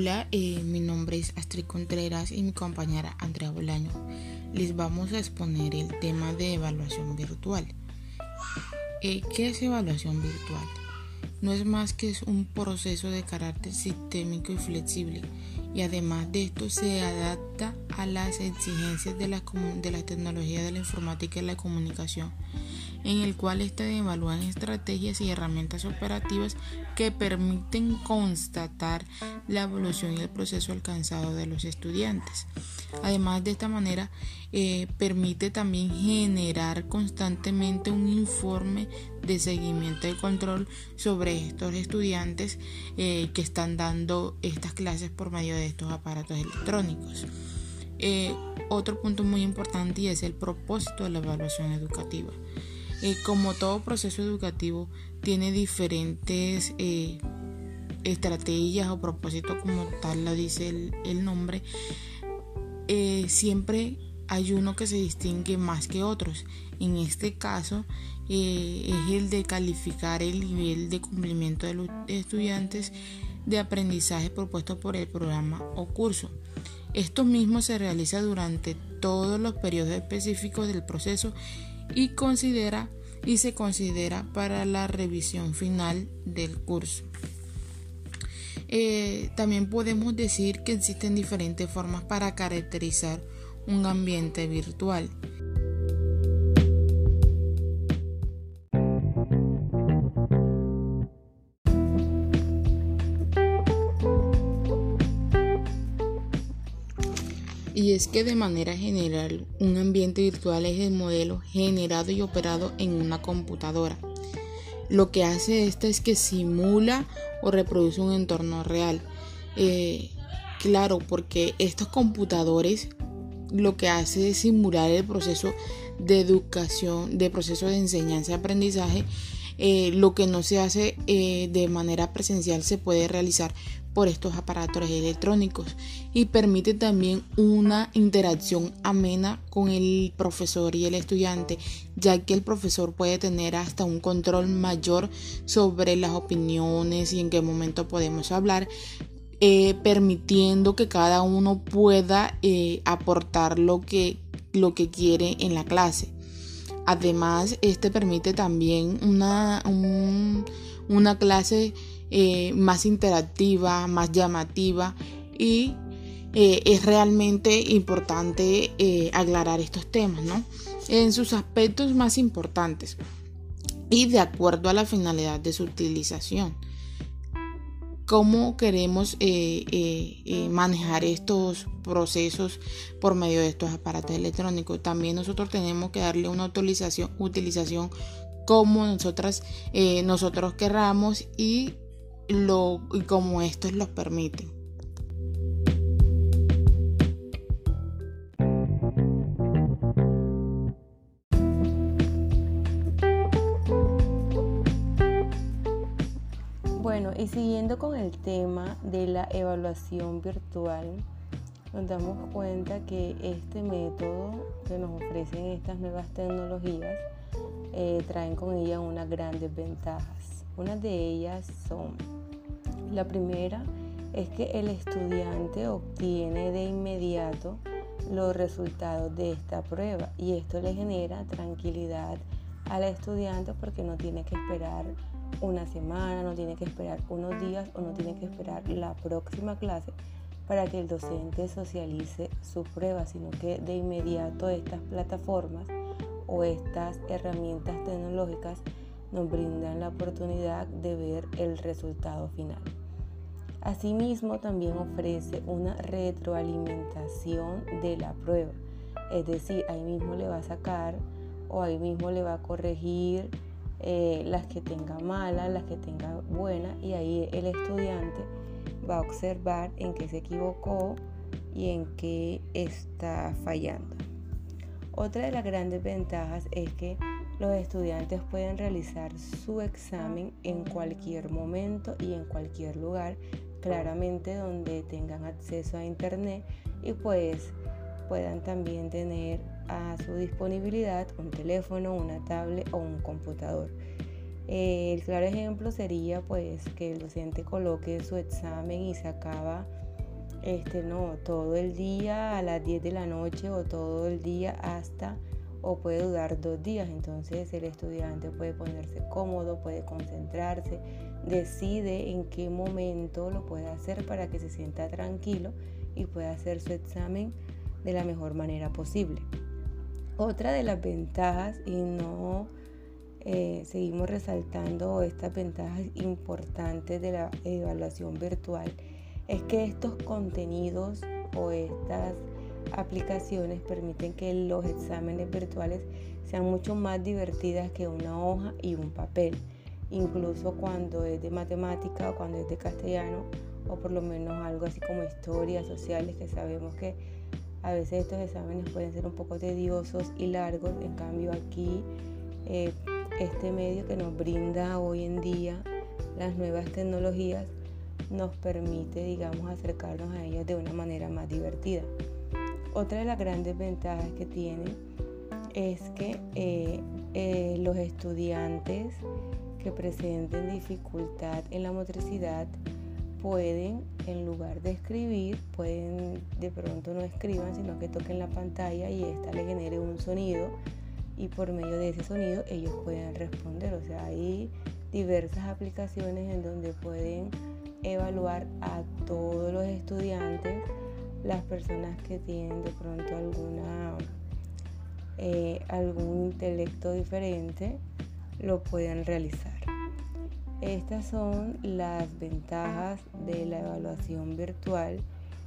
Hola, eh, mi nombre es Astrid Contreras y mi compañera Andrea Bolaño. Les vamos a exponer el tema de evaluación virtual. Eh, ¿Qué es evaluación virtual? No es más que es un proceso de carácter sistémico y flexible y además de esto se adapta a las exigencias de la, de la tecnología de la informática y la comunicación en el cual ésta evalúan estrategias y herramientas operativas que permiten constatar la evolución y el proceso alcanzado de los estudiantes. Además de esta manera eh, permite también generar constantemente un informe de seguimiento y control sobre estos estudiantes eh, que están dando estas clases por medio de estos aparatos electrónicos. Eh, otro punto muy importante es el propósito de la evaluación educativa. Eh, como todo proceso educativo tiene diferentes eh, estrategias o propósitos como tal lo dice el, nombre, eh, siempre hay uno que se distingue más que otros. En este caso es el de calificar el nivel de cumplimiento de los estudiantes de aprendizaje propuesto por el programa o curso. Esto mismo se realiza durante todos los periodos específicos del proceso y considera y se considera para la revisión final del curso. Eh, también podemos decir que existen diferentes formas para caracterizar un ambiente virtual. Es que de manera general un ambiente virtual es el modelo generado y operado en una computadora. Lo que hace esta es que simula o reproduce un entorno real. Eh, claro, porque estos computadores lo que hace es simular el proceso de educación, de proceso de enseñanza y aprendizaje. Eh, lo que no se hace eh, de manera presencial se puede realizar por estos aparatos electrónicos y permite también una interacción amena con el profesor y el estudiante, ya que el profesor puede tener hasta un control mayor sobre las opiniones y en qué momento podemos hablar, eh, permitiendo que cada uno pueda aportar lo que, lo que quiere en la clase. Además, este permite también una, una clase eh, más interactiva, más llamativa y eh, es realmente importante eh, aclarar estos temas, ¿no? En sus aspectos más importantes y de acuerdo a la finalidad de su utilización. ¿Cómo queremos manejar estos procesos por medio de estos aparatos electrónicos? También nosotros tenemos que darle una utilización, utilización como nosotras, nosotros querramos y lo, y como estos los permiten. Y siguiendo con el tema de la evaluación virtual, nos damos cuenta que este método que nos ofrecen estas nuevas tecnologías eh, traen con ellas unas grandes ventajas. Una de ellas son la primera es que el estudiante obtiene de inmediato los resultados de esta prueba y esto le genera tranquilidad al estudiante porque no tiene que esperar una semana, no tiene que esperar unos días o no tiene que esperar la próxima clase para que el docente socialice su prueba, sino que de inmediato estas plataformas o estas herramientas tecnológicas nos brindan la oportunidad de ver el resultado final. Asimismo, también ofrece una retroalimentación de la prueba, es decir, ahí mismo le va a sacar o ahí mismo le va a corregir eh, las que tenga malas, las que tenga buenas y ahí el estudiante va a observar en qué se equivocó y en qué está fallando. Otra de las grandes ventajas es que los estudiantes pueden realizar su examen en cualquier momento y en cualquier lugar claramente donde tengan acceso a internet y pues puedan también tener a su disponibilidad un teléfono, una tablet o un computador. El claro ejemplo sería pues que el docente coloque su examen y se acaba este no, todo el día a las 10 de la noche o todo el día hasta o puede durar dos días. Entonces el estudiante puede ponerse cómodo, puede concentrarse, decide en qué momento lo puede hacer para que se sienta tranquilo y pueda hacer su examen de la mejor manera posible. Otra de las ventajas, y no eh, seguimos resaltando estas ventajas importantes de la evaluación virtual, es que estos contenidos o estas aplicaciones permiten que los exámenes virtuales sean mucho más divertidas que una hoja y un papel, incluso cuando es de matemática o cuando es de castellano o por lo menos algo así como historias sociales que sabemos que a veces estos exámenes pueden ser un poco tediosos y largos, en cambio aquí eh, este medio que nos brinda hoy en día las nuevas tecnologías nos permite, digamos, acercarnos a ellas de una manera más divertida. Otra de las grandes ventajas que tiene es que eh, eh, los estudiantes que presenten dificultad en la motricidad pueden, en lugar de escribir, pueden de pronto no escriban, sino que toquen la pantalla y esta le genere un sonido y por medio de ese sonido ellos pueden responder. O sea, hay diversas aplicaciones en donde pueden evaluar a todos los estudiantes, las personas que tienen de pronto alguna eh, algún intelecto diferente, lo pueden realizar. Estas son las ventajas de la evaluación virtual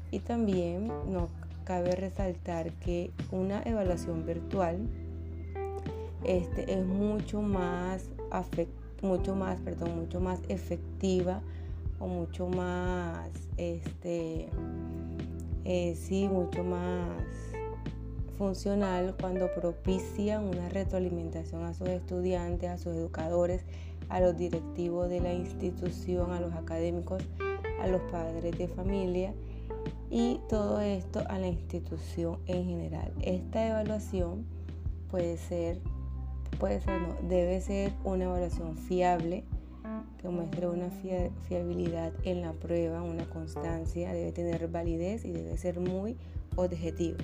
y también nos cabe resaltar que una evaluación virtual este, es mucho más, mucho más, perdón, mucho más efectiva o mucho más, este, eh, sí, mucho más funcional cuando propicia una retroalimentación a sus estudiantes, a sus educadores, a los directivos de la institución, a los académicos, a los padres de familia y todo esto a la institución en general. Esta evaluación puede ser, puede ser, no, debe ser una evaluación fiable que muestre una fiabilidad en la prueba, una constancia, debe tener validez y debe ser muy objetivo.